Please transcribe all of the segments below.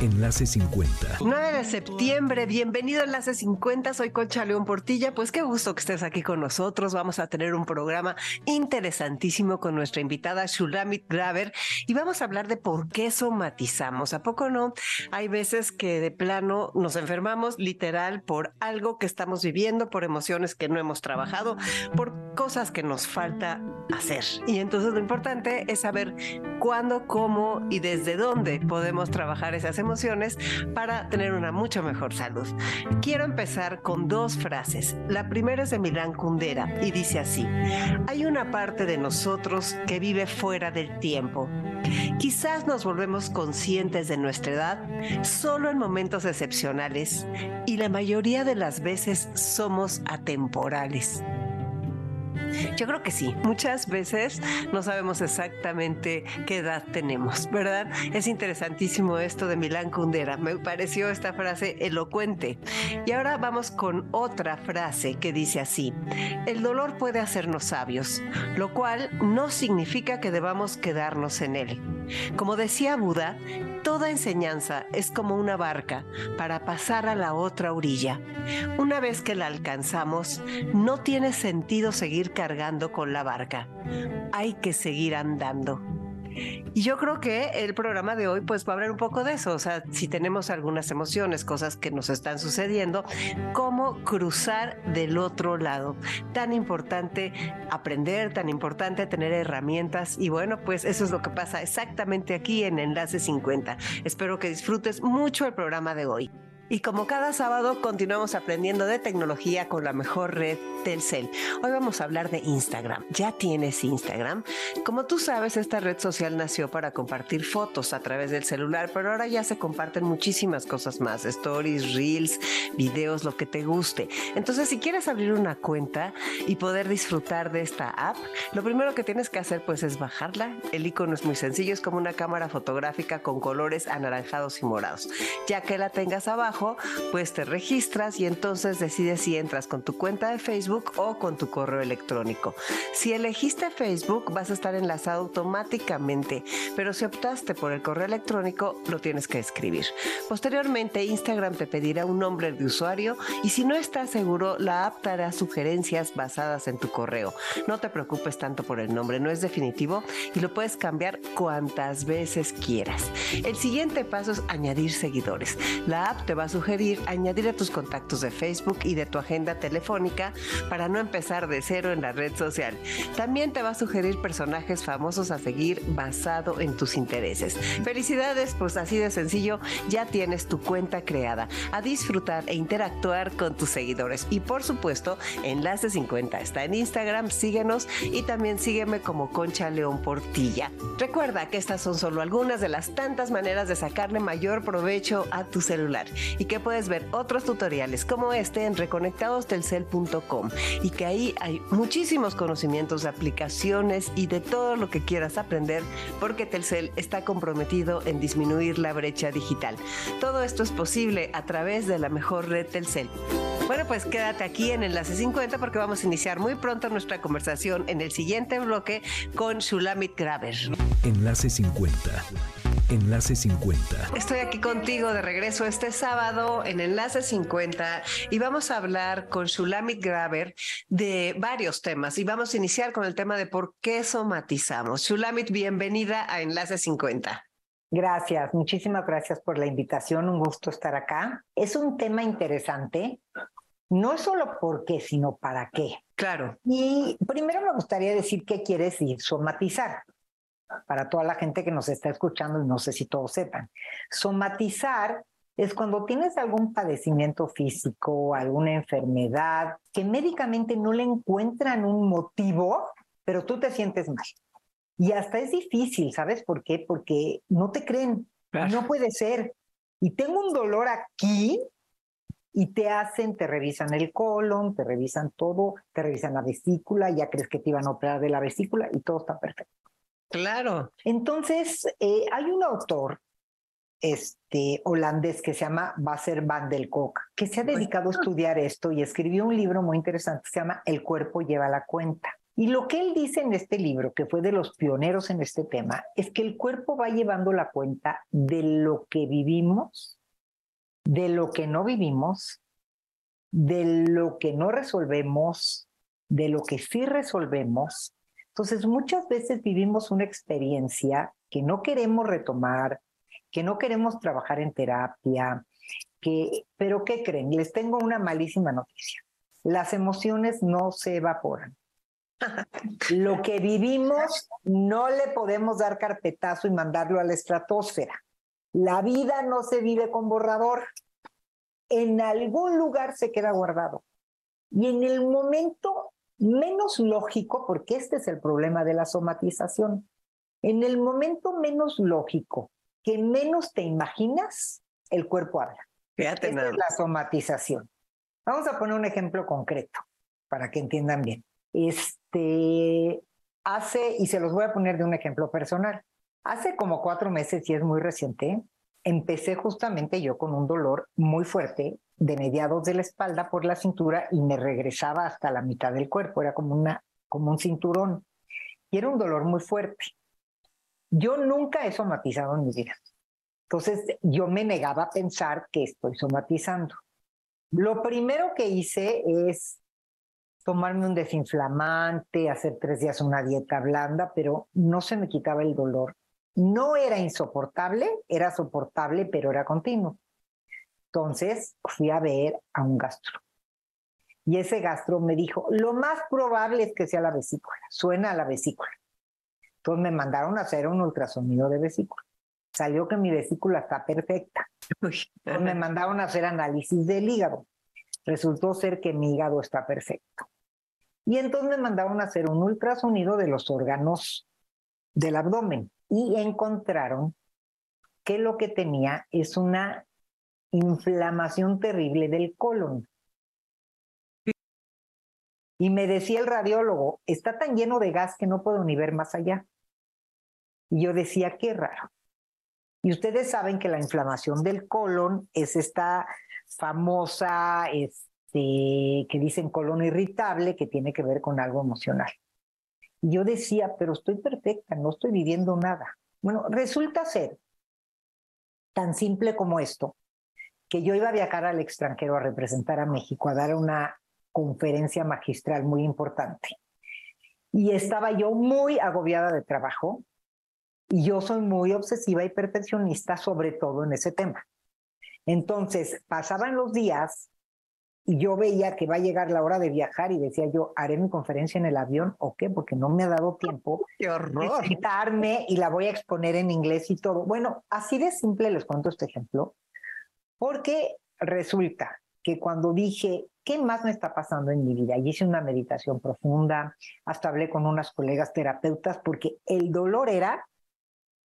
Enlace 50. 9 de septiembre, bienvenido a Enlace 50, soy Concha León Portilla, pues qué gusto que estés aquí con nosotros, vamos a tener un programa interesantísimo con nuestra invitada Shulamit Graver y vamos a hablar de por qué somatizamos, ¿a poco no? Hay veces que de plano nos enfermamos literal por algo que estamos viviendo, por emociones que no hemos trabajado, por cosas que nos falta hacer. Y entonces lo importante es saber cuándo, cómo y desde dónde podemos trabajar esas emociones emociones para tener una mucho mejor salud. Quiero empezar con dos frases. La primera es de Milán Kundera y dice así, hay una parte de nosotros que vive fuera del tiempo. Quizás nos volvemos conscientes de nuestra edad solo en momentos excepcionales y la mayoría de las veces somos atemporales. Yo creo que sí. Muchas veces no sabemos exactamente qué edad tenemos, ¿verdad? Es interesantísimo esto de Milán Kundera. Me pareció esta frase elocuente. Y ahora vamos con otra frase que dice así. El dolor puede hacernos sabios, lo cual no significa que debamos quedarnos en él. Como decía Buda, toda enseñanza es como una barca para pasar a la otra orilla. Una vez que la alcanzamos, no tiene sentido seguir con la barca. Hay que seguir andando. Y yo creo que el programa de hoy pues va a hablar un poco de eso, o sea, si tenemos algunas emociones, cosas que nos están sucediendo, cómo cruzar del otro lado. Tan importante aprender, tan importante tener herramientas y bueno, pues eso es lo que pasa exactamente aquí en Enlace 50. Espero que disfrutes mucho el programa de hoy. Y como cada sábado continuamos aprendiendo de tecnología con la mejor red Telcel. Hoy vamos a hablar de Instagram. ¿Ya tienes Instagram? Como tú sabes, esta red social nació para compartir fotos a través del celular, pero ahora ya se comparten muchísimas cosas más, stories, reels, videos, lo que te guste. Entonces, si quieres abrir una cuenta y poder disfrutar de esta app, lo primero que tienes que hacer pues es bajarla. El icono es muy sencillo, es como una cámara fotográfica con colores anaranjados y morados. Ya que la tengas abajo, pues te registras y entonces decides si entras con tu cuenta de Facebook o con tu correo electrónico. Si elegiste Facebook, vas a estar enlazado automáticamente, pero si optaste por el correo electrónico, lo tienes que escribir. Posteriormente, Instagram te pedirá un nombre de usuario y si no estás seguro, la app te hará sugerencias basadas en tu correo. No te preocupes tanto por el nombre, no es definitivo y lo puedes cambiar cuantas veces quieras. El siguiente paso es añadir seguidores. La app te va a sugerir añadir a tus contactos de Facebook y de tu agenda telefónica para no empezar de cero en la red social. También te va a sugerir personajes famosos a seguir basado en tus intereses. Felicidades, pues así de sencillo, ya tienes tu cuenta creada. A disfrutar e interactuar con tus seguidores. Y por supuesto, Enlace 50 está en Instagram, síguenos y también sígueme como Concha León Portilla. Recuerda que estas son solo algunas de las tantas maneras de sacarle mayor provecho a tu celular y que puedes ver otros tutoriales como este en reconectadostelcel.com y que ahí hay muchísimos conocimientos de aplicaciones y de todo lo que quieras aprender porque Telcel está comprometido en disminuir la brecha digital. Todo esto es posible a través de la mejor red Telcel. Bueno, pues quédate aquí en Enlace 50 porque vamos a iniciar muy pronto nuestra conversación en el siguiente bloque con Shulamit Graver. Enlace 50 Enlace 50. Estoy aquí contigo de regreso este sábado en Enlace 50 y vamos a hablar con Shulamit Graver de varios temas y vamos a iniciar con el tema de por qué somatizamos. Shulamit, bienvenida a Enlace 50. Gracias, muchísimas gracias por la invitación, un gusto estar acá. Es un tema interesante, no solo por qué, sino para qué. Claro. Y primero me gustaría decir qué quiere decir somatizar para toda la gente que nos está escuchando y no sé si todos sepan. Somatizar es cuando tienes algún padecimiento físico, alguna enfermedad, que médicamente no le encuentran un motivo, pero tú te sientes mal. Y hasta es difícil, ¿sabes por qué? Porque no te creen, no puede ser. Y tengo un dolor aquí y te hacen, te revisan el colon, te revisan todo, te revisan la vesícula, ya crees que te iban a operar de la vesícula y todo está perfecto. Claro. Entonces, eh, hay un autor este, holandés que se llama Basser van del Kolk, que se ha dedicado a estudiar esto y escribió un libro muy interesante que se llama El cuerpo lleva la cuenta. Y lo que él dice en este libro, que fue de los pioneros en este tema, es que el cuerpo va llevando la cuenta de lo que vivimos, de lo que no vivimos, de lo que no resolvemos, de lo que sí resolvemos. Entonces, muchas veces vivimos una experiencia que no queremos retomar, que no queremos trabajar en terapia, que, pero ¿qué creen? Les tengo una malísima noticia. Las emociones no se evaporan. Lo que vivimos no le podemos dar carpetazo y mandarlo a la estratosfera. La vida no se vive con borrador. En algún lugar se queda guardado. Y en el momento menos lógico, porque este es el problema de la somatización, en el momento menos lógico que menos te imaginas, el cuerpo habla. Fíjate Esta es la somatización. Vamos a poner un ejemplo concreto para que entiendan bien. Este hace, y se los voy a poner de un ejemplo personal. Hace como cuatro meses, y es muy reciente, empecé justamente yo con un dolor muy fuerte de mediados de la espalda por la cintura y me regresaba hasta la mitad del cuerpo. Era como, una, como un cinturón. Y era un dolor muy fuerte. Yo nunca he somatizado en mi vida. Entonces yo me negaba a pensar que estoy somatizando. Lo primero que hice es tomarme un desinflamante, hacer tres días una dieta blanda, pero no se me quitaba el dolor. No era insoportable, era soportable, pero era continuo. Entonces fui a ver a un gastro. Y ese gastro me dijo, lo más probable es que sea la vesícula, suena a la vesícula. Entonces me mandaron a hacer un ultrasonido de vesícula. Salió que mi vesícula está perfecta. Entonces me mandaron a hacer análisis del hígado. Resultó ser que mi hígado está perfecto. Y entonces me mandaron a hacer un ultrasonido de los órganos del abdomen y encontraron que lo que tenía es una inflamación terrible del colon. Y me decía el radiólogo, está tan lleno de gas que no puedo ni ver más allá. Y yo decía, qué raro. Y ustedes saben que la inflamación del colon es esta famosa, este, que dicen colon irritable, que tiene que ver con algo emocional. Y yo decía, pero estoy perfecta, no estoy viviendo nada. Bueno, resulta ser tan simple como esto, que yo iba a viajar al extranjero a representar a México, a dar una conferencia magistral muy importante. Y estaba yo muy agobiada de trabajo y yo soy muy obsesiva y perfeccionista, sobre todo en ese tema. Entonces, pasaban los días y yo veía que va a llegar la hora de viajar y decía yo, haré mi conferencia en el avión o qué, porque no me ha dado tiempo ¡Qué horror! de quitarme y la voy a exponer en inglés y todo. Bueno, así de simple les cuento este ejemplo, porque resulta que cuando dije, ¿qué más me está pasando en mi vida? Y hice una meditación profunda, hasta hablé con unas colegas terapeutas, porque el dolor era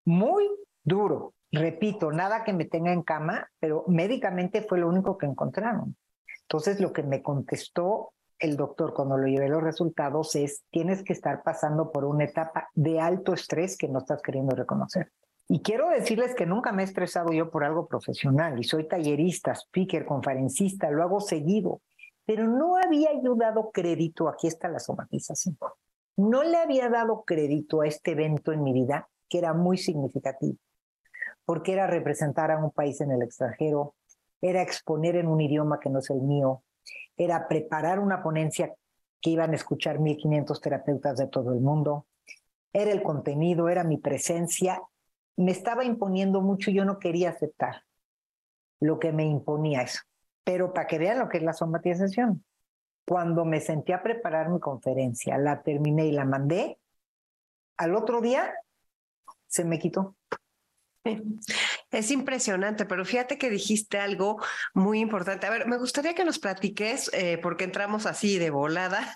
muy duro. Repito, nada que me tenga en cama, pero médicamente fue lo único que encontraron. Entonces, lo que me contestó el doctor cuando lo llevé los resultados es, tienes que estar pasando por una etapa de alto estrés que no estás queriendo reconocer. Y quiero decirles que nunca me he estresado yo por algo profesional y soy tallerista, speaker, conferencista, lo hago seguido, pero no había yo dado crédito, aquí está la somatización, no le había dado crédito a este evento en mi vida que era muy significativo, porque era representar a un país en el extranjero, era exponer en un idioma que no es el mío, era preparar una ponencia que iban a escuchar 1.500 terapeutas de todo el mundo, era el contenido, era mi presencia me estaba imponiendo mucho y yo no quería aceptar lo que me imponía eso. Pero para que vean lo que es la somatización, cuando me senté a preparar mi conferencia, la terminé y la mandé, al otro día se me quitó. Es impresionante, pero fíjate que dijiste algo muy importante. A ver, me gustaría que nos platiques, eh, porque entramos así de volada,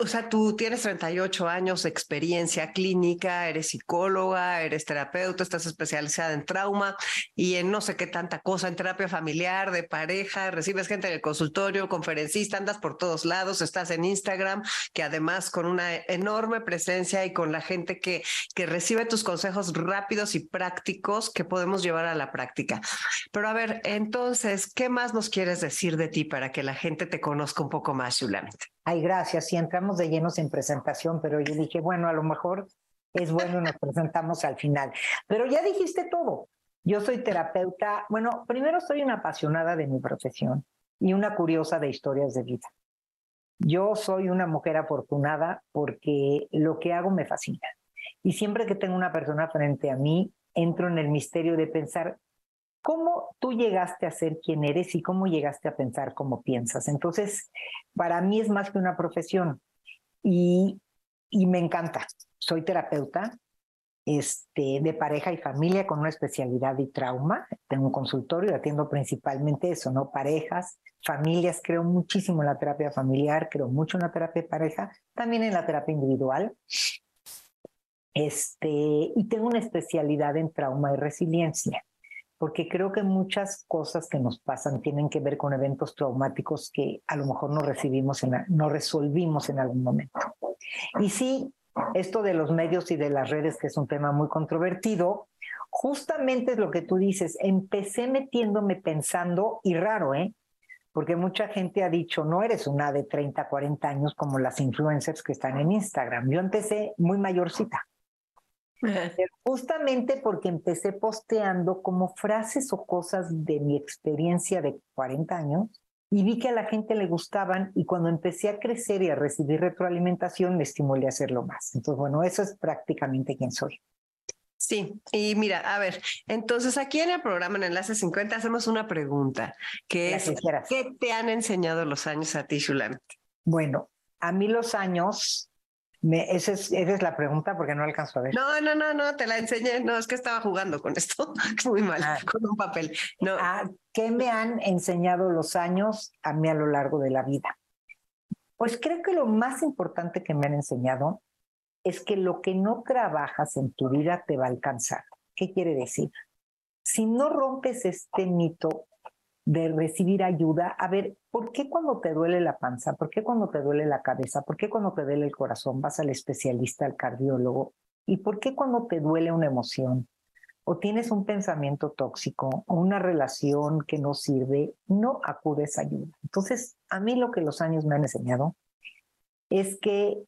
o sea, tú tienes 38 años de experiencia clínica, eres psicóloga, eres terapeuta, estás especializada en trauma y en no sé qué tanta cosa, en terapia familiar, de pareja, recibes gente en el consultorio, conferencista, andas por todos lados, estás en Instagram, que además con una enorme presencia y con la gente que, que recibe tus consejos rápidos y prácticos que podemos llevar a la práctica. Pero a ver, entonces, ¿qué más nos quieres decir de ti para que la gente te conozca un poco más, Yulamit? Ay, gracias. Sí, entramos de llenos en presentación, pero yo dije, bueno, a lo mejor es bueno y nos presentamos al final. Pero ya dijiste todo. Yo soy terapeuta. Bueno, primero soy una apasionada de mi profesión y una curiosa de historias de vida. Yo soy una mujer afortunada porque lo que hago me fascina. Y siempre que tengo una persona frente a mí, entro en el misterio de pensar ¿Cómo tú llegaste a ser quien eres y cómo llegaste a pensar como piensas? Entonces, para mí es más que una profesión y, y me encanta. Soy terapeuta este, de pareja y familia con una especialidad de trauma. Tengo un consultorio y atiendo principalmente eso, ¿no? Parejas, familias. Creo muchísimo en la terapia familiar, creo mucho en la terapia de pareja, también en la terapia individual. Este, y tengo una especialidad en trauma y resiliencia porque creo que muchas cosas que nos pasan tienen que ver con eventos traumáticos que a lo mejor no recibimos, en no resolvimos en algún momento. Y sí, esto de los medios y de las redes, que es un tema muy controvertido, justamente es lo que tú dices, empecé metiéndome pensando, y raro, ¿eh? Porque mucha gente ha dicho, no eres una de 30, 40 años como las influencers que están en Instagram. Yo empecé muy mayorcita. Justamente porque empecé posteando como frases o cosas de mi experiencia de 40 años y vi que a la gente le gustaban y cuando empecé a crecer y a recibir retroalimentación me estimulé a hacerlo más. Entonces, bueno, eso es prácticamente quien soy. Sí, y mira, a ver, entonces aquí en el programa en Enlace 50 hacemos una pregunta, que es, ¿qué te han enseñado los años a ti, Shulam? Bueno, a mí los años me, esa, es, esa, es, la pregunta porque no alcanzo a ver. No, no, no, no, te la enseñé. No, es que estaba jugando con esto. Muy mal, ah. con un papel. No. Ah, ¿Qué me han enseñado los años a mí a lo largo de la vida? Pues creo que lo más importante que me han enseñado es que lo que no trabajas en tu vida te va a alcanzar. ¿Qué quiere decir? Si no rompes este mito de recibir ayuda, a ver, ¿por qué cuando te duele la panza? ¿Por qué cuando te duele la cabeza? ¿Por qué cuando te duele el corazón vas al especialista, al cardiólogo? ¿Y por qué cuando te duele una emoción o tienes un pensamiento tóxico o una relación que no sirve, no acudes a ayuda? Entonces, a mí lo que los años me han enseñado es que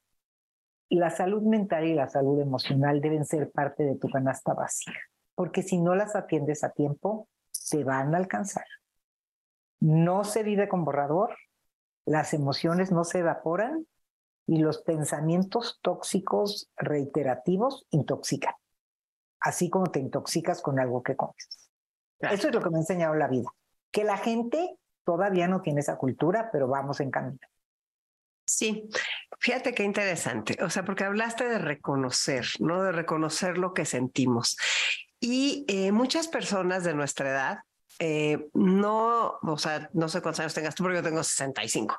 la salud mental y la salud emocional deben ser parte de tu canasta básica, porque si no las atiendes a tiempo, te van a alcanzar no se vive con borrador, las emociones no se evaporan y los pensamientos tóxicos reiterativos intoxican, así como te intoxicas con algo que comes. Eso es lo que me ha enseñado la vida, que la gente todavía no tiene esa cultura, pero vamos en camino. Sí, fíjate qué interesante, o sea, porque hablaste de reconocer, ¿no? De reconocer lo que sentimos. Y eh, muchas personas de nuestra edad eh, no, o sea, no sé cuántos años tengas tú, pero yo tengo 65.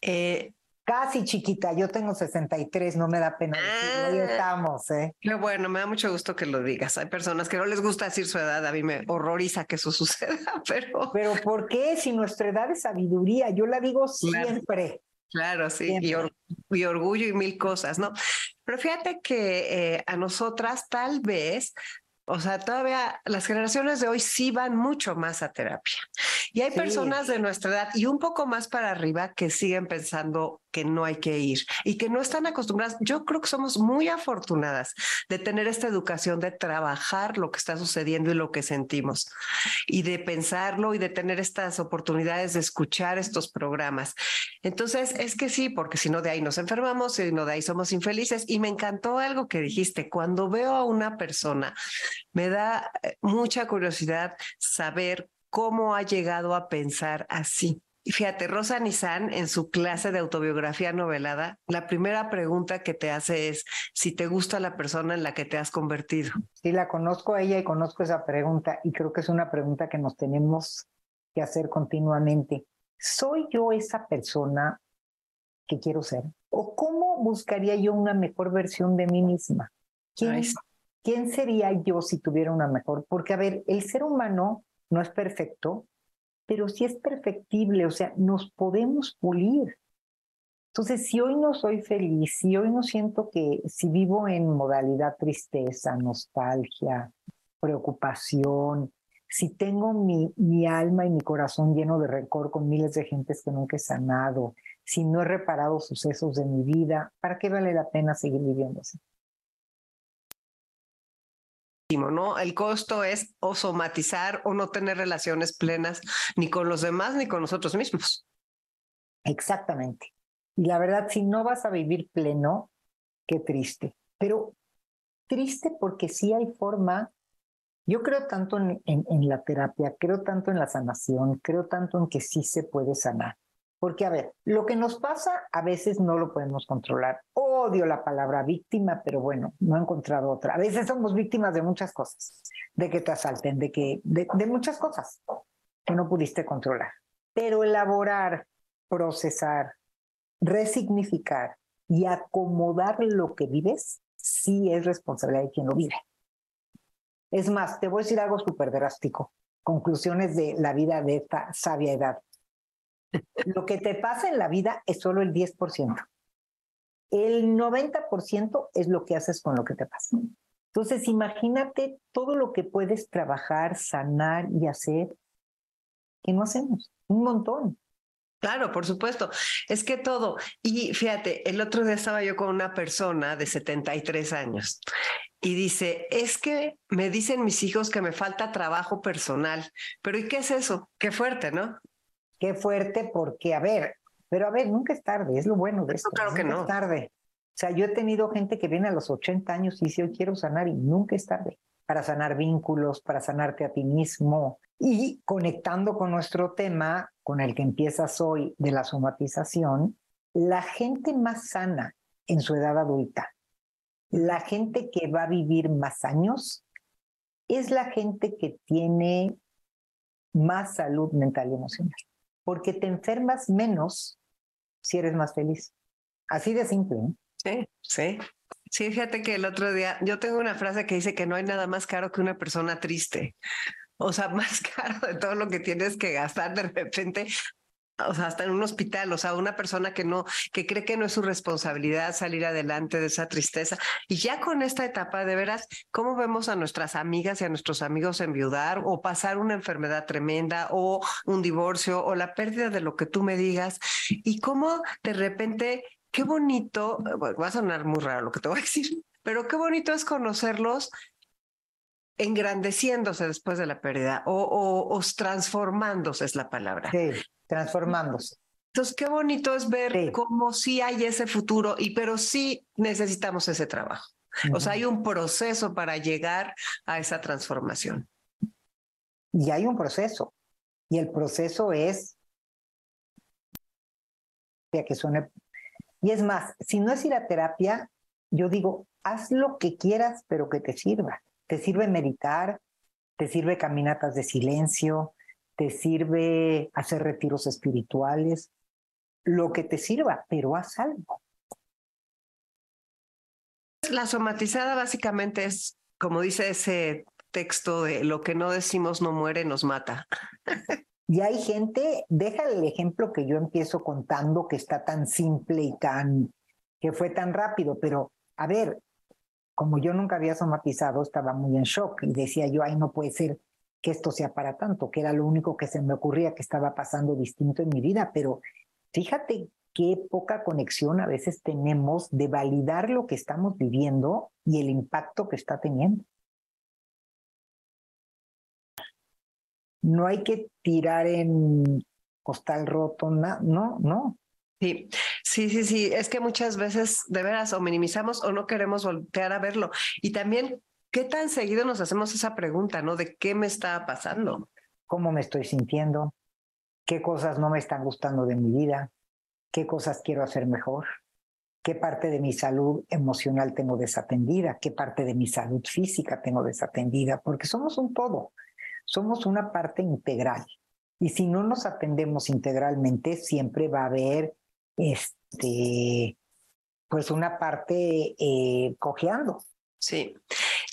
Eh, Casi chiquita, yo tengo 63, no me da pena decirlo, ah, estamos, ¿eh? Qué bueno, me da mucho gusto que lo digas. Hay personas que no les gusta decir su edad, a mí me horroriza que eso suceda, pero... Pero ¿por qué? Si nuestra edad es sabiduría, yo la digo siempre. Claro, sí, Y, orgullo y mil cosas, ¿no? Pero fíjate que eh, a nosotras tal vez o sea, todavía las generaciones de hoy sí van mucho más a terapia. Y hay personas de nuestra edad y un poco más para arriba que siguen pensando que no hay que ir y que no están acostumbradas. Yo creo que somos muy afortunadas de tener esta educación de trabajar lo que está sucediendo y lo que sentimos y de pensarlo y de tener estas oportunidades de escuchar estos programas. Entonces, es que sí, porque si no de ahí nos enfermamos, si no de ahí somos infelices. Y me encantó algo que dijiste, cuando veo a una persona me da eh, mucha curiosidad saber cómo ha llegado a pensar así. Y fíjate, Rosa Nizan, en su clase de autobiografía novelada, la primera pregunta que te hace es si te gusta la persona en la que te has convertido. Sí, la conozco a ella y conozco esa pregunta y creo que es una pregunta que nos tenemos que hacer continuamente. ¿Soy yo esa persona que quiero ser? ¿O cómo buscaría yo una mejor versión de mí misma? ¿Quién, ¿Quién sería yo si tuviera una mejor? Porque, a ver, el ser humano no es perfecto, pero sí es perfectible, o sea, nos podemos pulir. Entonces, si hoy no soy feliz, si hoy no siento que, si vivo en modalidad tristeza, nostalgia, preocupación, si tengo mi, mi alma y mi corazón lleno de rencor con miles de gentes que nunca he sanado, si no he reparado sucesos de mi vida, ¿para qué vale la pena seguir viviendo así? ¿No? El costo es o somatizar o no tener relaciones plenas ni con los demás ni con nosotros mismos. Exactamente. Y la verdad, si no vas a vivir pleno, qué triste. Pero triste porque sí hay forma. Yo creo tanto en, en, la terapia, creo tanto en la sanación, creo tanto en que sí se puede sanar. Porque, a ver, lo que nos pasa a veces no lo podemos controlar. Odio la palabra víctima, pero bueno, no he encontrado otra. A veces somos víctimas de muchas cosas, de que te asalten, de que, de, de muchas cosas que no pudiste controlar. Pero elaborar, procesar, resignificar y acomodar lo que vives, sí es responsabilidad de quien lo vive. Es más, te voy a decir algo súper drástico. Conclusiones de la vida de esta sabia edad. Lo que te pasa en la vida es solo el 10%. El 90% es lo que haces con lo que te pasa. Entonces, imagínate todo lo que puedes trabajar, sanar y hacer que no hacemos. Un montón. Claro, por supuesto. Es que todo. Y fíjate, el otro día estaba yo con una persona de 73 años y dice, es que me dicen mis hijos que me falta trabajo personal. Pero ¿y qué es eso? Qué fuerte, ¿no? Qué fuerte porque, a ver, pero a ver, nunca es tarde, es lo bueno de esto. claro que no. es tarde. O sea, yo he tenido gente que viene a los 80 años y dice, hoy quiero sanar y nunca es tarde para sanar vínculos, para sanarte a ti mismo. Y conectando con nuestro tema, con el que empiezas hoy de la somatización, la gente más sana en su edad adulta, la gente que va a vivir más años, es la gente que tiene más salud mental y emocional, porque te enfermas menos si eres más feliz. Así de simple. Sí, sí. Sí, fíjate que el otro día, yo tengo una frase que dice que no hay nada más caro que una persona triste. O sea, más caro de todo lo que tienes que gastar de repente o sea, hasta en un hospital, o sea, una persona que no, que cree que no es su responsabilidad salir adelante de esa tristeza. Y ya con esta etapa, de veras, ¿cómo vemos a nuestras amigas y a nuestros amigos enviudar o pasar una enfermedad tremenda o un divorcio o la pérdida de lo que tú me digas? Y cómo de repente qué bonito, va a sonar muy raro lo que te voy a decir, pero qué bonito es conocerlos engrandeciéndose después de la pérdida o, transformándose es la palabra. Sí, transformándose. Entonces, qué bonito es ver cómo sí hay ese futuro, y pero sí necesitamos ese trabajo. O sea, hay un proceso para llegar a esa transformación. Y hay un proceso. Y el proceso es, ya que suene y es más, si no es ir a terapia, yo digo, haz lo que quieras, pero que te sirva. Te sirve meditar, te sirve caminatas de silencio, te sirve hacer retiros espirituales, lo que te sirva, pero haz algo. La somatizada básicamente es, como dice ese texto de lo que no decimos no muere, nos mata. Y hay gente, deja el ejemplo que yo empiezo contando, que está tan simple y tan, que fue tan rápido, pero a ver, como yo nunca había somatizado, estaba muy en shock y decía yo, ay, no puede ser que esto sea para tanto, que era lo único que se me ocurría que estaba pasando distinto en mi vida, pero fíjate qué poca conexión a veces tenemos de validar lo que estamos viviendo y el impacto que está teniendo. no hay que tirar en costal roto, no, no. Sí, sí, sí, sí. Es que muchas veces de veras o minimizamos o no queremos voltear a verlo. Y también, ¿qué tan seguido nos hacemos esa pregunta, no? De qué me está pasando. ¿Cómo me estoy sintiendo? ¿Qué cosas no me están gustando de mi vida? ¿Qué cosas quiero hacer mejor? ¿Qué parte de mi salud emocional tengo desatendida? ¿Qué parte de mi salud física tengo desatendida? Porque somos un todo somos una parte integral. Y si no nos atendemos integralmente, siempre va a haber este, pues una parte eh, cojeando. Sí,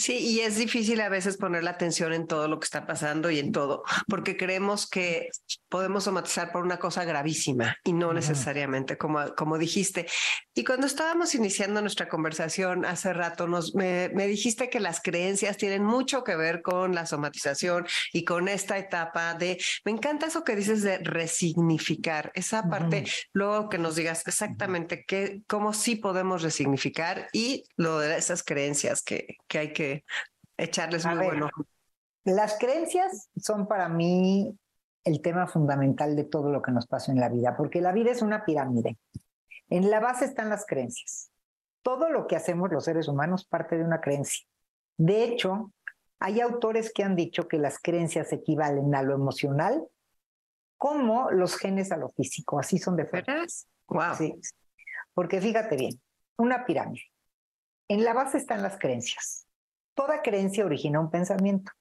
sí, y es difícil a veces poner la atención en todo lo que está pasando y en todo, porque creemos que podemos somatizar por una cosa gravísima y no necesariamente, como, como dijiste. Y cuando estábamos iniciando nuestra conversación hace rato, nos, me, dijiste que las creencias tienen mucho que ver con la somatización y con esta etapa de, me encanta eso que dices de resignificar, esa parte, luego que nos digas exactamente qué, cómo sí podemos resignificar y lo de esas creencias que, hay que echarles muy bueno. Las creencias son para mí el tema fundamental de todo lo que nos pasa en la vida, porque la vida es una pirámide. En la base están las creencias. Todo lo que hacemos los seres humanos parte de una creencia. De hecho, hay autores que han dicho que las creencias equivalen a lo emocional como los genes a lo físico. Así son de fuertes. Wow. Sí. Porque fíjate bien, una pirámide. En la base están las creencias. Toda creencia origina un pensamiento.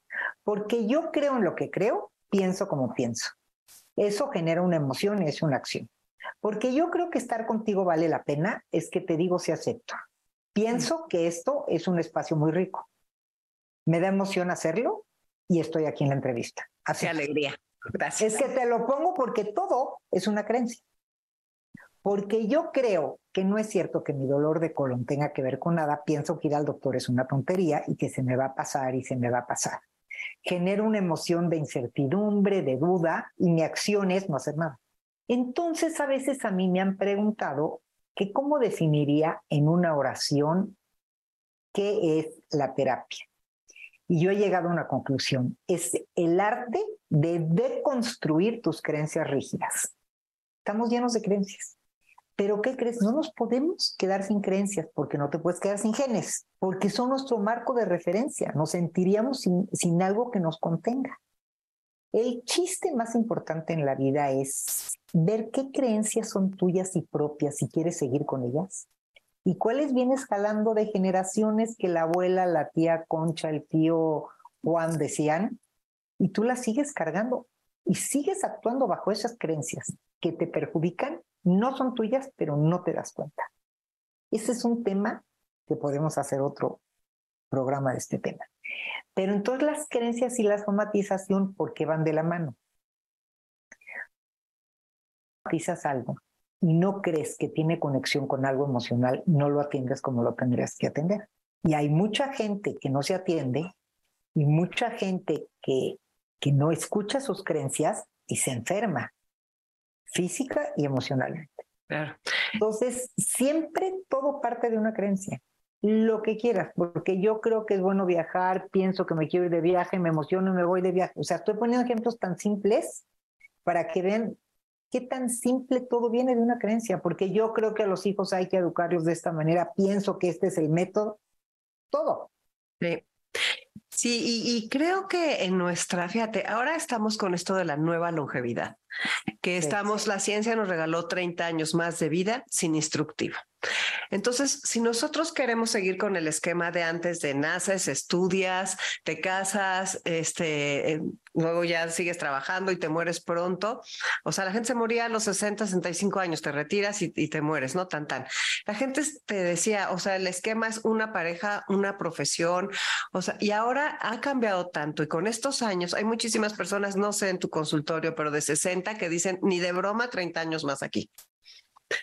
Porque yo creo en lo que creo, pienso como pienso. Eso genera una emoción y es una acción. Porque yo creo que estar contigo vale la pena, es que te digo si acepto. Pienso que esto es un espacio muy rico. Me da emoción hacerlo y estoy aquí en la entrevista. Así. alegría. Gracias. Es que te lo pongo porque todo es una creencia. Porque yo creo que no es cierto que mi dolor de colon tenga que ver con nada, pienso que ir al doctor es una tontería y que se me va a pasar y se me va a pasar. Genero una emoción de incertidumbre, de duda y mi acción es no hacer nada. Entonces a veces a mí me han preguntado que cómo definiría en una oración qué es la terapia. Y yo he llegado a una conclusión, es el arte de deconstruir tus creencias rígidas. Estamos llenos de creencias. Pero ¿qué crees? No nos podemos quedar sin creencias porque no te puedes quedar sin genes, porque son nuestro marco de referencia. Nos sentiríamos sin, sin algo que nos contenga. El chiste más importante en la vida es ver qué creencias son tuyas y propias si quieres seguir con ellas y cuáles vienes jalando de generaciones que la abuela, la tía Concha, el tío Juan decían y tú las sigues cargando y sigues actuando bajo esas creencias que te perjudican no son tuyas, pero no te das cuenta. Ese es un tema que podemos hacer otro programa de este tema. Pero entonces las creencias y la somatización, ¿por qué van de la mano? Somatizas algo y no crees que tiene conexión con algo emocional, no lo atiendes como lo tendrías que atender. Y hay mucha gente que no se atiende y mucha gente que, que no escucha sus creencias y se enferma física y emocionalmente. Entonces, siempre todo parte de una creencia. Lo que quieras, porque yo creo que es bueno viajar, pienso que me quiero ir de viaje, me emociono y me voy de viaje. O sea, estoy poniendo ejemplos tan simples para que vean qué tan simple todo viene de una creencia, porque yo creo que a los hijos hay que educarlos de esta manera, pienso que este es el método, todo. Sí. Sí, y, creo que en nuestra, fíjate, ahora estamos con esto de la nueva longevidad, que estamos, la ciencia nos regaló 30 años más de vida sin instructivo. Entonces, si nosotros queremos seguir con el esquema de antes de naces, estudias, te casas, este, eh, luego ya sigues trabajando y te mueres pronto, o sea, la gente se moría a los 60, 65 años, te retiras y, te mueres, no tan tan. La gente te decía, o sea, el esquema es una pareja, una profesión, o sea, y ahora ha cambiado tanto y con estos años hay muchísimas personas, no sé en tu consultorio, pero de 60 que dicen, ni de broma, 30 años más aquí.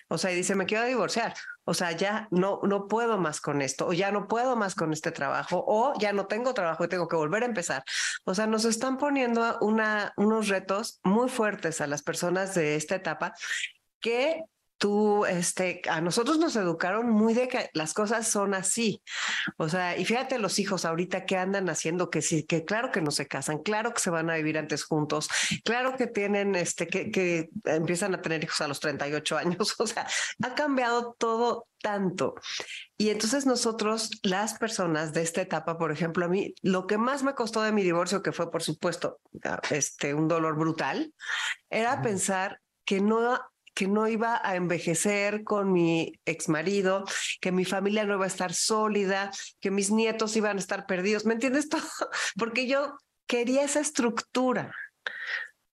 O sea, y dice, me quiero divorciar. O sea, ya no, no puedo más con esto, o ya no puedo más con este trabajo, o ya no tengo trabajo y tengo que volver a empezar. O sea, nos están poniendo una, unos retos muy fuertes a las personas de esta etapa que tú, este, a nosotros nos educaron muy de que las cosas son así. O sea, y fíjate los hijos ahorita que andan haciendo que sí, que claro que no se casan, claro que se van a vivir antes juntos, claro que tienen, este, que, que empiezan a tener hijos a los 38 años. O sea, ha cambiado todo tanto. Y entonces nosotros, las personas de esta etapa, por ejemplo, a mí, lo que más me costó de mi divorcio, que fue, por supuesto, este, un dolor brutal, era pensar que no que no iba a envejecer con mi ex marido, que mi familia no iba a estar sólida, que mis nietos iban a estar perdidos. ¿Me entiendes todo? Porque yo quería esa estructura.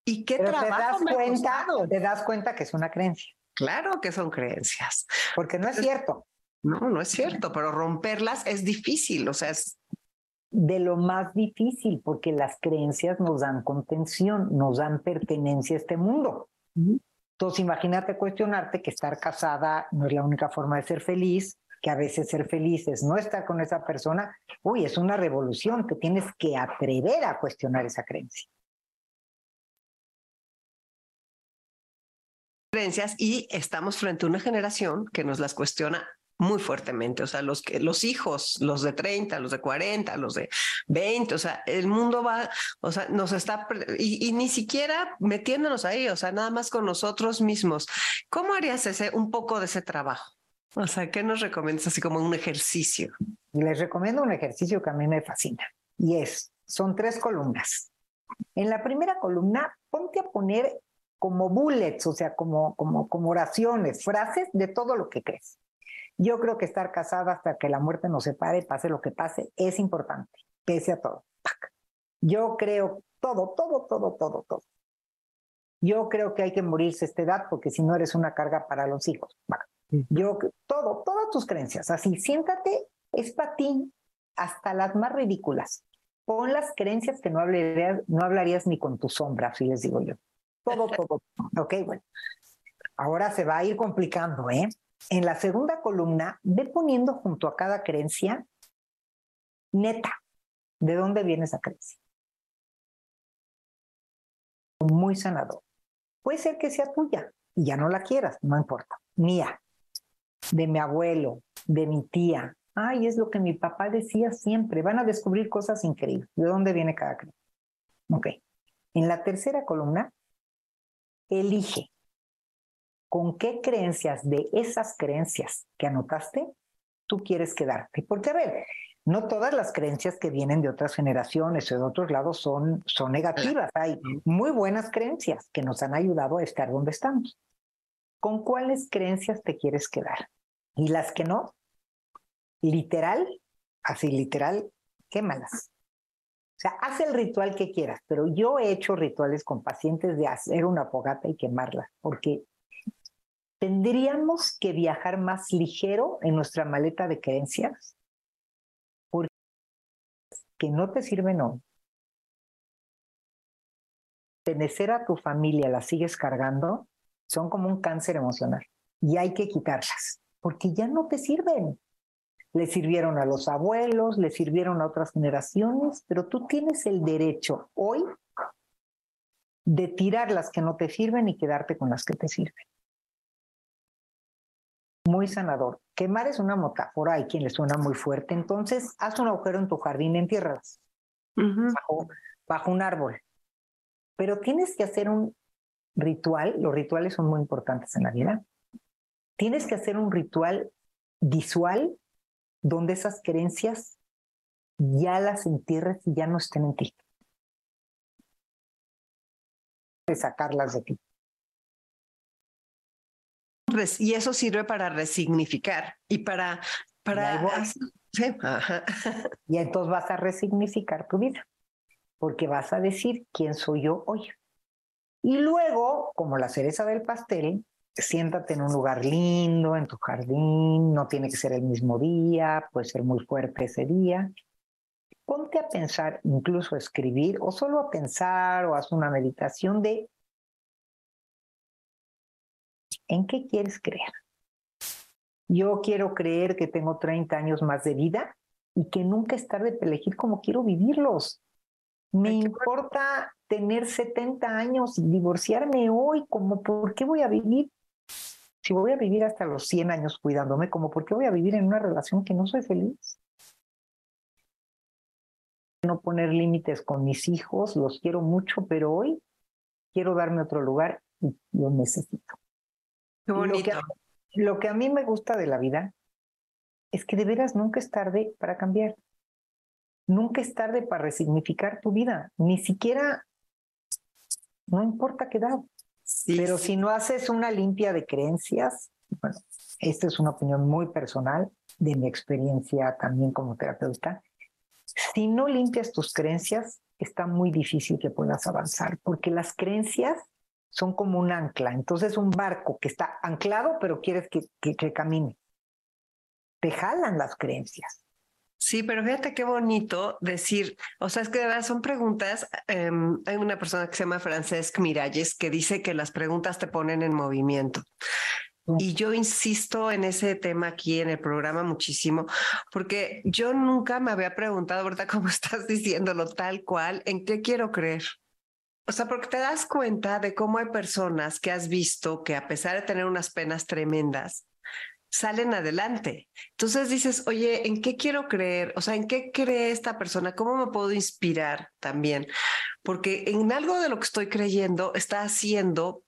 ¿Y qué trabajo te das cuenta, Te das cuenta que es una creencia. Claro que son creencias. Porque no es cierto. No, no es cierto, pero romperlas es difícil, o sea, es de lo más difícil, porque las creencias nos dan contención, nos dan pertenencia a este mundo. Entonces, imagínate cuestionarte que estar casada no es la única forma de ser feliz, que a veces ser feliz es no estar con esa persona. Uy, es una revolución, te tienes que atrever a cuestionar esa creencia. creencias y estamos frente a una generación que nos las cuestiona muy fuertemente, o sea, los que los hijos, los de 30, los de 40, los de 20, o sea, el mundo va, o sea, nos está y, ni siquiera metiéndonos ahí, o sea, nada más con nosotros mismos. ¿Cómo harías ese un poco de ese trabajo? O sea, ¿qué nos recomiendas así como un ejercicio? Les recomiendo un ejercicio que a mí me fascina y es, son tres columnas. En la primera columna, ponte a poner como bullets, o sea, como, como, como oraciones, frases de todo lo que crees. Yo creo que estar casada hasta que la muerte nos separe, pase lo que pase, es importante, pese a todo. Yo creo todo, todo, todo, todo, todo. Yo creo que hay que morirse a esta edad porque si no eres una carga para los hijos. Yo, todo, todas tus creencias, así, siéntate, es para ti, hasta las más ridículas. Pon las creencias que no hablarías, no hablarías ni con tu sombra, así les digo yo. Todo, todo. Ok, bueno. Ahora se va a ir complicando, ¿eh? En la segunda columna, ve poniendo junto a cada creencia, neta, ¿de dónde viene esa creencia? Muy sanador. Puede ser que sea tuya y ya no la quieras, no importa. Mía, de mi abuelo, de mi tía. Ay, es lo que mi papá decía siempre. Van a descubrir cosas increíbles. ¿De dónde viene cada creencia? Ok. En la tercera columna, elige con qué creencias de esas creencias que anotaste tú quieres quedarte. Porque, a ver, no todas las creencias que vienen de otras generaciones o de otros lados son, son negativas. Hay muy buenas creencias que nos han ayudado a estar donde estamos. ¿Con cuáles creencias te quieres quedar? Y las que no, literal, así literal, quémalas. O sea, haz el ritual que quieras, pero yo he hecho rituales con pacientes de hacer una fogata y quemarla, porque tendríamos que viajar más ligero en nuestra maleta de creencias, porque que no te sirven hoy. Pertenecer a tu familia la sigues cargando, son como un cáncer emocional y hay que quitarlas, porque ya no te sirven. Le sirvieron a los abuelos, le sirvieron a otras generaciones, pero tú tienes el derecho hoy de tirar las que no te sirven y quedarte con las que te sirven muy sanador. Quemar es una metáfora, hay quien le suena muy fuerte, entonces haz un agujero en tu jardín, entiérralas bajo, bajo un árbol. Pero tienes que hacer un ritual, los rituales son muy importantes en la vida. Tienes que hacer un ritual visual donde esas creencias ya las entierres y ya no estén en ti. De sacarlas de ti y eso sirve para resignificar y para... para y entonces vas a resignificar tu vida, porque vas a decir quién soy yo hoy. Y luego, como la cereza del pastel, siéntate en un lugar lindo, en tu jardín, no tiene que ser el mismo día, puede ser muy fuerte ese día. Ponte a pensar, incluso a escribir, o solo a pensar, o haz una meditación de ¿En qué quieres creer? Yo quiero creer que tengo 30 años más de vida y que nunca es tarde para elegir cómo quiero vivirlos. Me importa tener 70 años y divorciarme hoy, como por qué voy a vivir, si voy a vivir hasta los 100 años cuidándome, como por qué voy a vivir en una relación que no soy feliz. No poner límites con mis hijos, los quiero mucho, pero hoy quiero darme otro lugar y lo necesito. Lo que, a, mí me gusta de la vida es que de veras nunca es tarde para cambiar. Nunca es tarde para resignificar tu vida. Ni siquiera, no importa qué edad. Pero si no haces una limpia de creencias, bueno, esta es una opinión muy personal de mi experiencia también como terapeuta. Si no limpias tus creencias, está muy difícil que puedas avanzar, porque las creencias son como un ancla. Entonces, un barco que está anclado, pero quieres que, que, camine. te jalan las creencias. Sí, pero fíjate qué bonito decir, o sea, es que de verdad son preguntas. Em, hay una persona que se llama Francesc Miralles que dice que las preguntas te ponen en movimiento. Y yo insisto en ese tema aquí en el programa muchísimo, porque yo nunca me había preguntado, ¿verdad? Cómo estás diciéndolo tal cual, ¿en qué quiero creer? O sea, porque te das cuenta de cómo hay personas que has visto que a pesar de tener unas penas tremendas, salen adelante. Entonces dices, oye, ¿en qué quiero creer? O sea, ¿en qué cree esta persona? ¿Cómo me puedo inspirar también? Porque en algo de lo que estoy creyendo está haciendo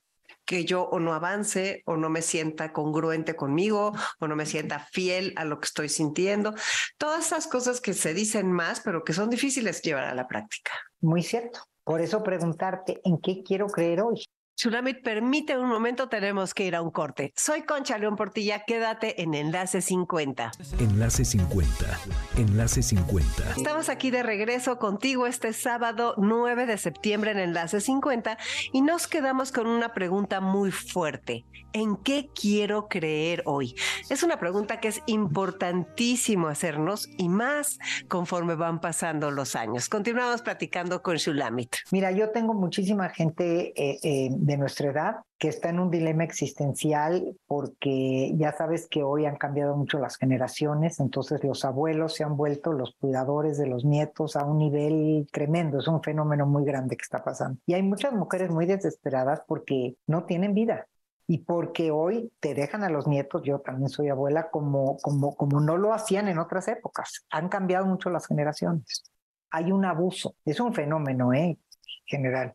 que yo o no avance o no me sienta congruente conmigo o no me sienta fiel a lo que estoy sintiendo. Todas esas cosas que se dicen más, pero que son difíciles llevar a la práctica. Muy cierto. Por eso preguntarte, ¿en qué quiero creer hoy? Chulamit, permite un momento, tenemos que ir a un corte. Soy Concha León Portilla, quédate en Enlace 50. Enlace 50. Enlace 50. Estamos aquí de regreso contigo este sábado 9 de septiembre en Enlace 50 y nos quedamos con una pregunta muy fuerte. ¿En qué quiero creer hoy? Es una pregunta que es importantísimo hacernos y más conforme van pasando los años. Continuamos platicando con Shulamit. Mira, yo tengo muchísima gente eh, eh, de nuestra edad que está en un dilema existencial porque ya sabes que hoy han cambiado mucho las generaciones, entonces los abuelos se han vuelto los cuidadores de los nietos a un nivel tremendo, es un fenómeno muy grande que está pasando. Y hay muchas mujeres muy desesperadas porque no tienen vida y porque hoy te dejan a los nietos, yo también soy abuela, como, como, como no lo hacían en otras épocas. Han cambiado mucho las generaciones. Hay un abuso, es un fenómeno ¿eh? general.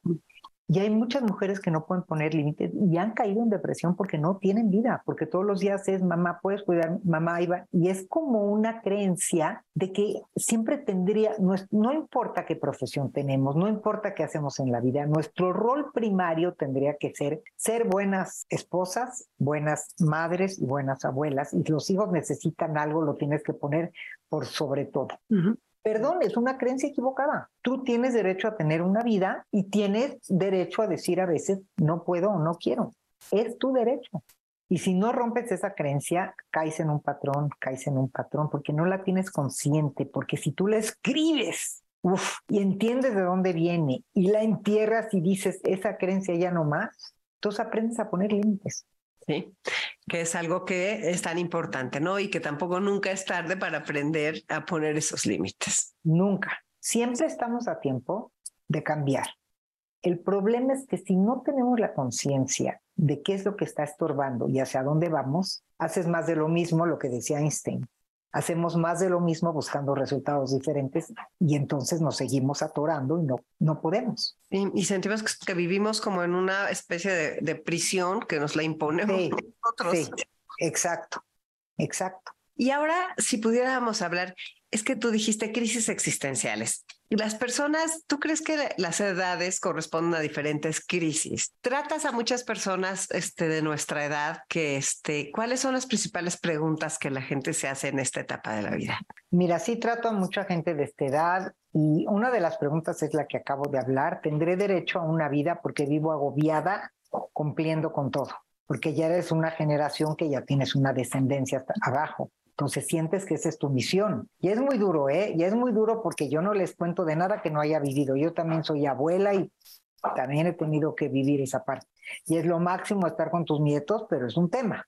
Y hay muchas mujeres que no pueden poner límites y han caído en depresión porque no tienen vida, porque todos los días es mamá, puedes cuidar, mamá iba. Y es como una creencia de que siempre tendría, no, no importa qué profesión tenemos, no importa qué hacemos en la vida, nuestro rol primario tendría que ser ser buenas esposas, buenas madres y buenas abuelas. Y los hijos necesitan algo, lo tienes que poner por sobre todo. Perdón, es una creencia equivocada. Tú tienes derecho a tener una vida y tienes derecho a decir a veces no puedo o no quiero. Es tu derecho. Y si no rompes esa creencia, caes en un patrón, caes en un patrón, porque no la tienes consciente, porque si tú la escribes y entiendes de dónde viene y la entierras y dices, esa creencia ya no más, entonces aprendes a poner límites. Sí, que es algo que es tan importante, ¿no? Y que tampoco nunca es tarde para aprender a poner esos límites. Nunca. Siempre estamos a tiempo de cambiar. El problema es que si no tenemos la conciencia de qué es lo que está estorbando y hacia dónde vamos, haces más de lo mismo, lo que decía Einstein hacemos más de lo mismo buscando resultados diferentes y entonces nos seguimos atorando y no, no podemos. Y, sentimos que, vivimos como en una especie de, prisión que nos la imponemos nosotros. Sí, exacto, exacto. Y ahora, si pudiéramos hablar, es que tú dijiste crisis existenciales. Las personas, ¿tú crees que las edades corresponden a diferentes crisis? Tratas a muchas personas este, de nuestra edad que, este, ¿cuáles son las principales preguntas que la gente se hace en esta etapa de la vida? Mira, sí trato a mucha gente de esta edad y una de las preguntas es la que acabo de hablar. ¿Tendré derecho a una vida porque vivo agobiada cumpliendo con todo? Porque ya eres una generación que ya tienes una descendencia hasta abajo. Entonces sientes que esa es tu misión. Y es muy duro, ¿eh? Y es muy duro porque yo no les cuento de nada que no haya vivido. Yo también soy abuela y también he tenido que vivir esa parte. Y es lo máximo estar con tus nietos, pero es un tema.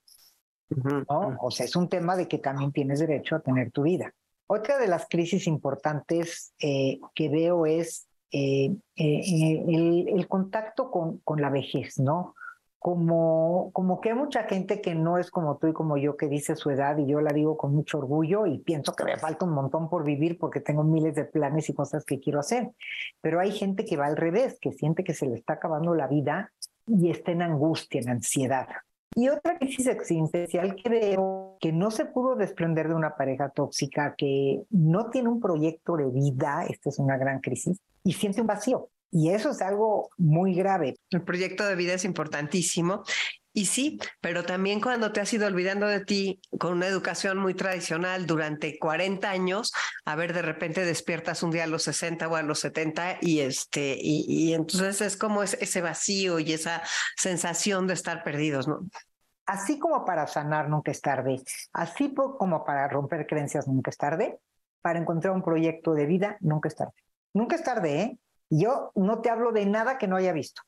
¿no? O sea, es un tema de que también tienes derecho a tener tu vida. Otra de las crisis importantes eh, que veo es eh, eh, el, el, contacto con, con la vejez, ¿no? Como, como que hay mucha gente que no es como tú y como yo que dice su edad y yo la digo con mucho orgullo y pienso que me falta un montón por vivir porque tengo miles de planes y cosas que quiero hacer. Pero hay gente que va al revés, que siente que se le está acabando la vida y está en angustia, en ansiedad. Y otra crisis existencial que veo que no se pudo desprender de una pareja tóxica, que no tiene un proyecto de vida, esta es una gran crisis, y siente un vacío. Y eso es algo muy grave. El proyecto de vida es importantísimo. Y sí, pero también cuando te has ido olvidando de ti con una educación muy tradicional durante 40 años, a ver, de repente despiertas un día a los 60 o a los 70 y este, y, entonces es como ese vacío y esa sensación de estar perdidos, ¿no? así como para sanar nunca es tarde, así como para romper creencias nunca es tarde, para encontrar un proyecto de vida nunca es tarde. Nunca es tarde, ¿eh? Yo no te hablo de nada que no haya visto.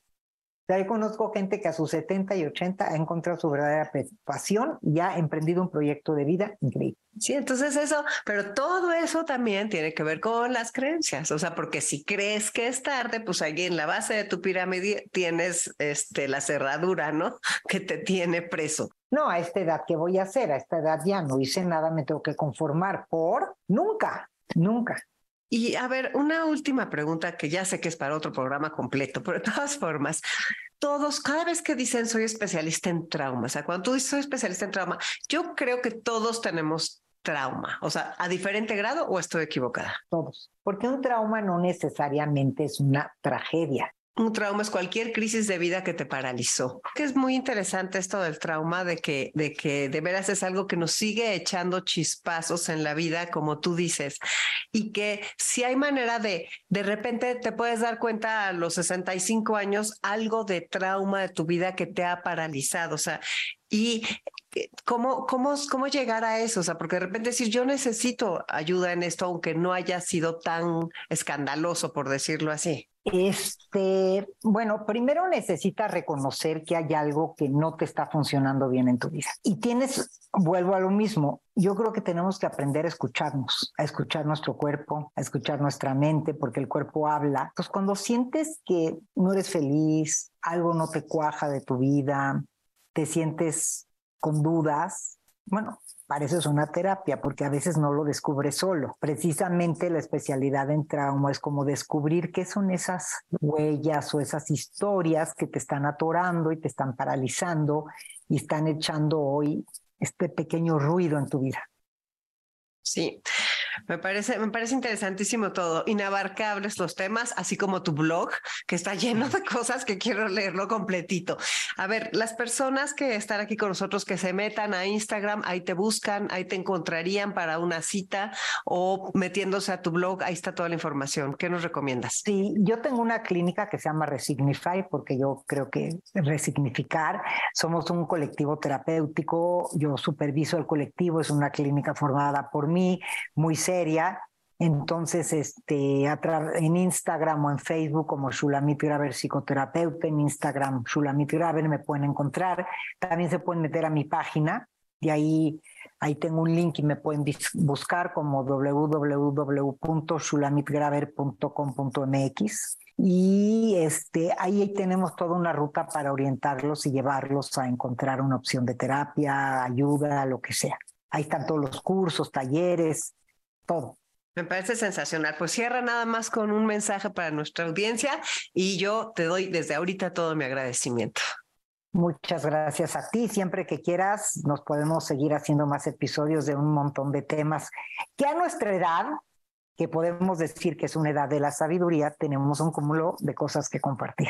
Ya conozco gente que a sus 70 y 80 ha encontrado su verdadera pasión y ha emprendido un proyecto de vida increíble. Sí, entonces eso, pero todo eso también tiene que ver con las creencias, o sea, porque si crees que es tarde, pues ahí en la base de tu pirámide tienes este, la cerradura, ¿no? Que te tiene preso. No, a esta edad, ¿qué voy a hacer? A esta edad ya no hice nada, me tengo que conformar por nunca, nunca. Y a ver, una última pregunta que ya sé que es para otro programa completo, pero de todas formas, todos, cada vez que dicen soy especialista en trauma, o sea, cuando tú dices soy especialista en trauma, yo creo que todos tenemos trauma, o sea, a diferente grado o estoy equivocada. Todos, porque un trauma no necesariamente es una tragedia. Un trauma es cualquier crisis de vida que te paralizó. Que es muy interesante esto del trauma, de que, de que de veras es algo que nos sigue echando chispazos en la vida, como tú dices, y que si hay manera de, de repente te puedes dar cuenta a los 65 años algo de trauma de tu vida que te ha paralizado. O sea, y ¿Cómo, cómo, ¿Cómo llegar a eso? O sea, porque de repente decir, yo necesito ayuda en esto, aunque no haya sido tan escandaloso, por decirlo así. Este, bueno, primero necesitas reconocer que hay algo que no te está funcionando bien en tu vida. Y tienes, vuelvo a lo mismo, yo creo que tenemos que aprender a escucharnos, a escuchar nuestro cuerpo, a escuchar nuestra mente, porque el cuerpo habla. Entonces, cuando sientes que no eres feliz, algo no te cuaja de tu vida, te sientes con dudas, bueno, para es una terapia, porque a veces no lo descubre solo. Precisamente la especialidad en trauma es como descubrir qué son esas huellas o esas historias que te están atorando y te están paralizando y están echando hoy este pequeño ruido en tu vida. Sí, me parece, me parece interesantísimo todo, inabarcables los temas, así como tu blog, que está lleno de cosas que quiero leerlo completito. A ver, las personas que están aquí con nosotros, que se metan a Instagram, ahí te buscan, ahí te encontrarían para una cita o metiéndose a tu blog, ahí está toda la información. ¿Qué nos recomiendas? Sí, yo tengo una clínica que se llama Resignify, porque yo creo que resignificar, somos un colectivo terapéutico, yo superviso el colectivo, es una clínica formada por mí, muy seria. Entonces, este, en Instagram o en Facebook como Shulamit Graver Psicoterapeuta, en Instagram Shulamit Graver me pueden encontrar. También se pueden meter a mi página y ahí, ahí tengo un link y me pueden buscar como www.shulamitgraver.com.mx y este, ahí tenemos toda una ruta para orientarlos y llevarlos a encontrar una opción de terapia, ayuda, lo que sea. Ahí están todos los cursos, talleres, todo. Me parece sensacional. Pues cierra nada más con un mensaje para nuestra audiencia y yo te doy desde ahorita todo mi agradecimiento. Muchas gracias a ti. Siempre que quieras, nos podemos seguir haciendo más episodios de un montón de temas que a nuestra edad, que podemos decir que es una edad de la sabiduría, tenemos un cúmulo de cosas que compartir.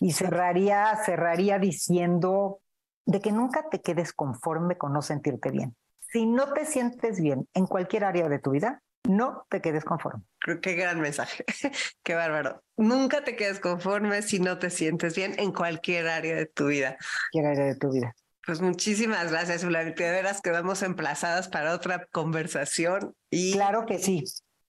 Y cerraría, cerraría diciendo de que nunca te quedes conforme con no sentirte bien. Si no te sientes bien en cualquier área de tu vida, no te quedes conforme. Qué gran mensaje. Qué bárbaro. Nunca te quedes conforme si no te sientes bien en cualquier área de tu vida. Cualquier área de tu vida. Pues muchísimas gracias, Ulanita. De veras quedamos emplazadas para otra conversación. Y claro que sí.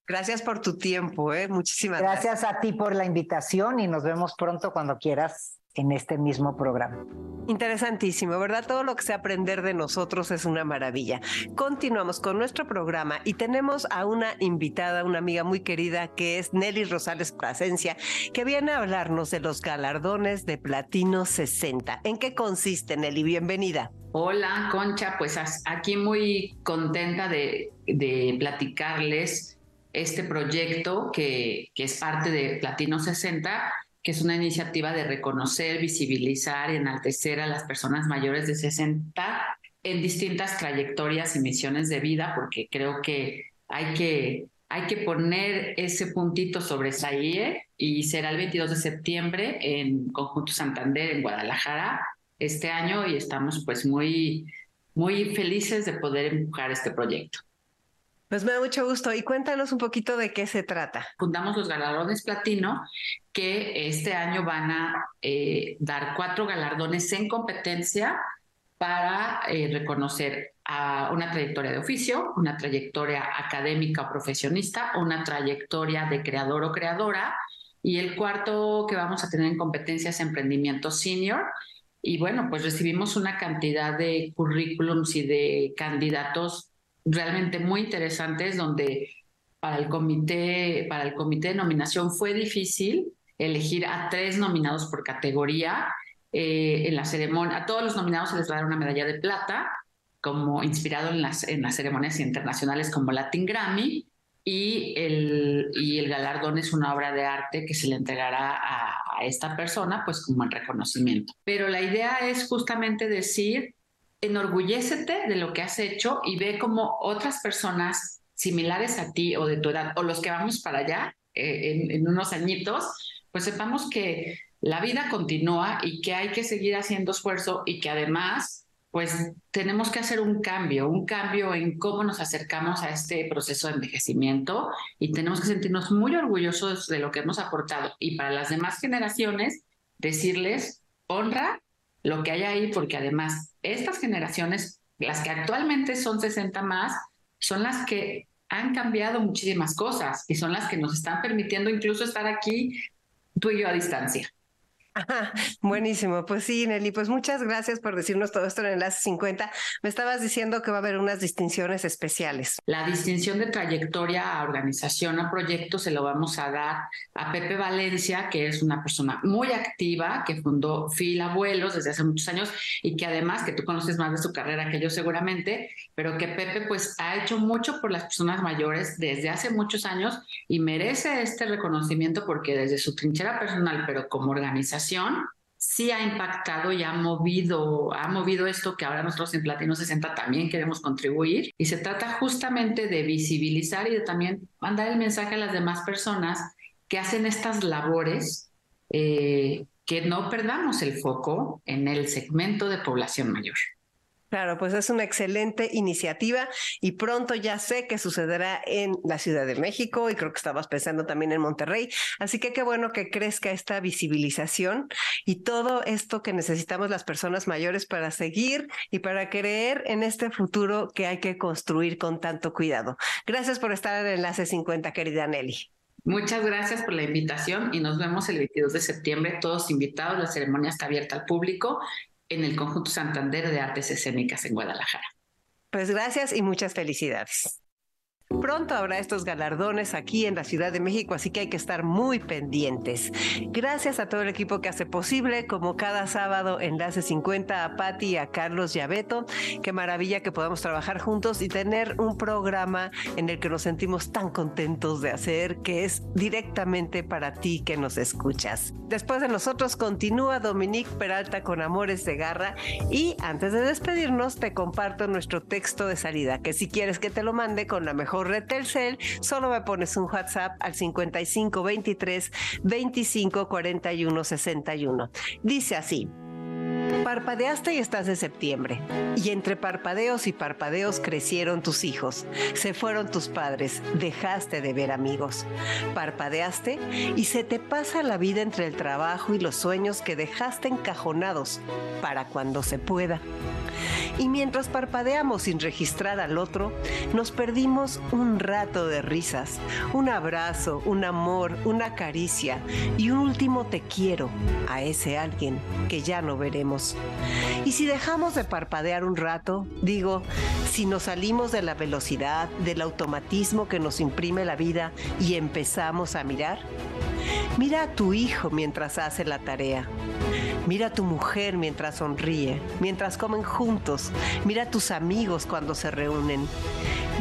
Gracias por tu tiempo, ¿eh? Muchísimas gracias. Gracias a ti por la invitación y nos vemos pronto cuando quieras en este mismo programa. Interesantísimo, ¿verdad? Todo lo que sea aprender de nosotros es una maravilla. Continuamos con nuestro programa y tenemos a una invitada, una amiga muy querida que es Nelly Rosales Plasencia, que viene a hablarnos de los galardones de Platino 60. ¿En qué consiste, Nelly? Bienvenida. Hola, Concha, pues aquí muy contenta de, de platicarles este proyecto que, que es parte de Platino 60 que es una iniciativa de reconocer, visibilizar y enaltecer a las personas mayores de 60 en distintas trayectorias y misiones de vida, porque creo que hay que, hay que poner ese puntito sobre esa IE y será el 22 de septiembre en Conjunto Santander, en Guadalajara, este año, y estamos pues muy, muy felices de poder empujar este proyecto. Pues me da mucho gusto. Y cuéntanos un poquito de qué se trata. Fundamos los galardones platino, que este año van a eh, dar cuatro galardones en competencia para eh, reconocer a una trayectoria de oficio, una trayectoria académica o profesionista, una trayectoria de creador o creadora. Y el cuarto que vamos a tener en competencias emprendimiento senior. Y bueno, pues recibimos una cantidad de currículums y de candidatos realmente muy interesantes donde para el comité, para el comité de nominación fue difícil elegir a tres nominados por categoría. Eh, en la ceremonia, a todos los nominados se les va a una medalla de plata como inspirado en las, en las ceremonias internacionales como Latin Grammy, y el, y el galardón es una obra de arte que se le entregará a, esta persona, pues como en reconocimiento. Pero la idea es justamente decir, enorgullécete de lo que has hecho y ve como otras personas similares a ti o de tu edad, o los que vamos para allá eh, en unos añitos, pues sepamos que la vida continúa y que hay que seguir haciendo esfuerzo y que además pues tenemos que hacer un cambio, un cambio en cómo nos acercamos a este proceso de envejecimiento y tenemos que sentirnos muy orgullosos de lo que hemos aportado. Y para las demás generaciones, decirles, honra lo que hay ahí, porque además estas generaciones, las que actualmente son 60 más, son las que han cambiado muchísimas cosas y son las que nos están permitiendo incluso estar aquí tú y yo a distancia. Buenísimo, pues sí, Nelly, pues muchas gracias por decirnos todo esto en Enlace 50. Me estabas diciendo que va a haber unas distinciones especiales. La distinción de trayectoria a organización, a proyecto, se lo vamos a dar a Pepe Valencia, que es una persona muy activa, que fundó FIL Abuelos desde hace muchos años y que además, que tú conoces más de su carrera que yo seguramente, pero que Pepe pues ha hecho mucho por las personas mayores desde hace muchos años y merece este reconocimiento porque desde su trinchera personal, pero como organización, sí ha impactado y ha movido, ha movido esto que ahora nosotros en Platino 60 también queremos contribuir. Y se trata justamente de visibilizar y de también mandar el mensaje a las demás personas que hacen estas labores, eh, que no perdamos el foco en el segmento de población mayor. Claro, pues es una excelente iniciativa y pronto ya sé que sucederá en la Ciudad de México y creo que estabas pensando también en Monterrey. Así que qué bueno que crezca esta visibilización y todo esto que necesitamos las personas mayores para seguir y para creer en este futuro que hay que construir con tanto cuidado. Gracias por estar en Enlace 50, querida Nelly. Muchas gracias por la invitación y nos vemos el 22 de septiembre, todos invitados. La ceremonia está abierta al público en el Conjunto Santander de Artes Escénicas en Guadalajara. Pues gracias y muchas felicidades. Pronto habrá estos galardones aquí en la Ciudad de México, así que hay que estar muy pendientes. Gracias a todo el equipo que hace posible, como cada sábado, Enlace 50, a Patti a Carlos y a Beto. Qué maravilla que podamos trabajar juntos y tener un programa en el que nos sentimos tan contentos de hacer, que es directamente para ti que nos escuchas. Después de nosotros continúa Dominique Peralta con Amores de Garra y antes de despedirnos te comparto nuestro texto de salida, que si quieres que te lo mande con la mejor red Telcel, solo me pones un WhatsApp al 55 23 25 41 61. Dice así. Parpadeaste y estás de septiembre, y entre parpadeos y parpadeos crecieron tus hijos, se fueron tus padres, dejaste de ver amigos. Parpadeaste y se te pasa la vida entre el trabajo y los sueños que dejaste encajonados para cuando se pueda. Y mientras parpadeamos sin registrar al otro, nos perdimos un rato de risas, un abrazo, un amor, una caricia y un último te quiero a ese alguien que ya no veremos. Y si dejamos de parpadear un rato, digo, si nos salimos de la velocidad, del automatismo que nos imprime la vida y empezamos a mirar, mira a tu hijo mientras hace la tarea. Mira a tu mujer mientras sonríe, mientras comen juntos. Mira a tus amigos cuando se reúnen.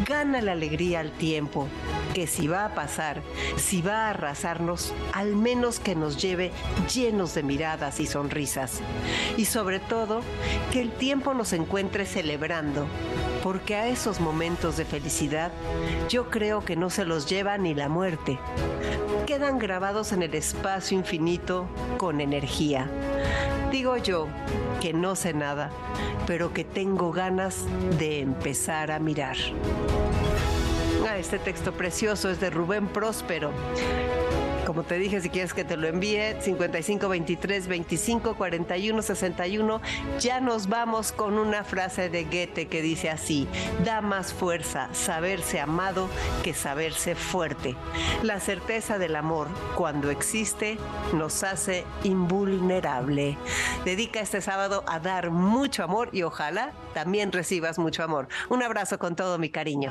Gana la alegría al tiempo, que si va a pasar, si va a arrasarnos, al menos que nos lleve llenos de miradas y sonrisas. Y sobre todo, que el tiempo nos encuentre celebrando, porque a esos momentos de felicidad yo creo que no se los lleva ni la muerte. Quedan grabados en el espacio infinito con energía. Digo yo que no sé nada, pero que tengo ganas de empezar a mirar. Ah, este texto precioso es de Rubén Próspero como te dije, si quieres que te lo envíe, 55 23 25 41 61. Ya nos vamos con una frase de Goethe que dice así: da más fuerza saberse amado que saberse fuerte. La certeza del amor, cuando existe, nos hace invulnerable. Dedica este sábado a dar mucho amor y ojalá también recibas mucho amor. Un abrazo con todo mi cariño.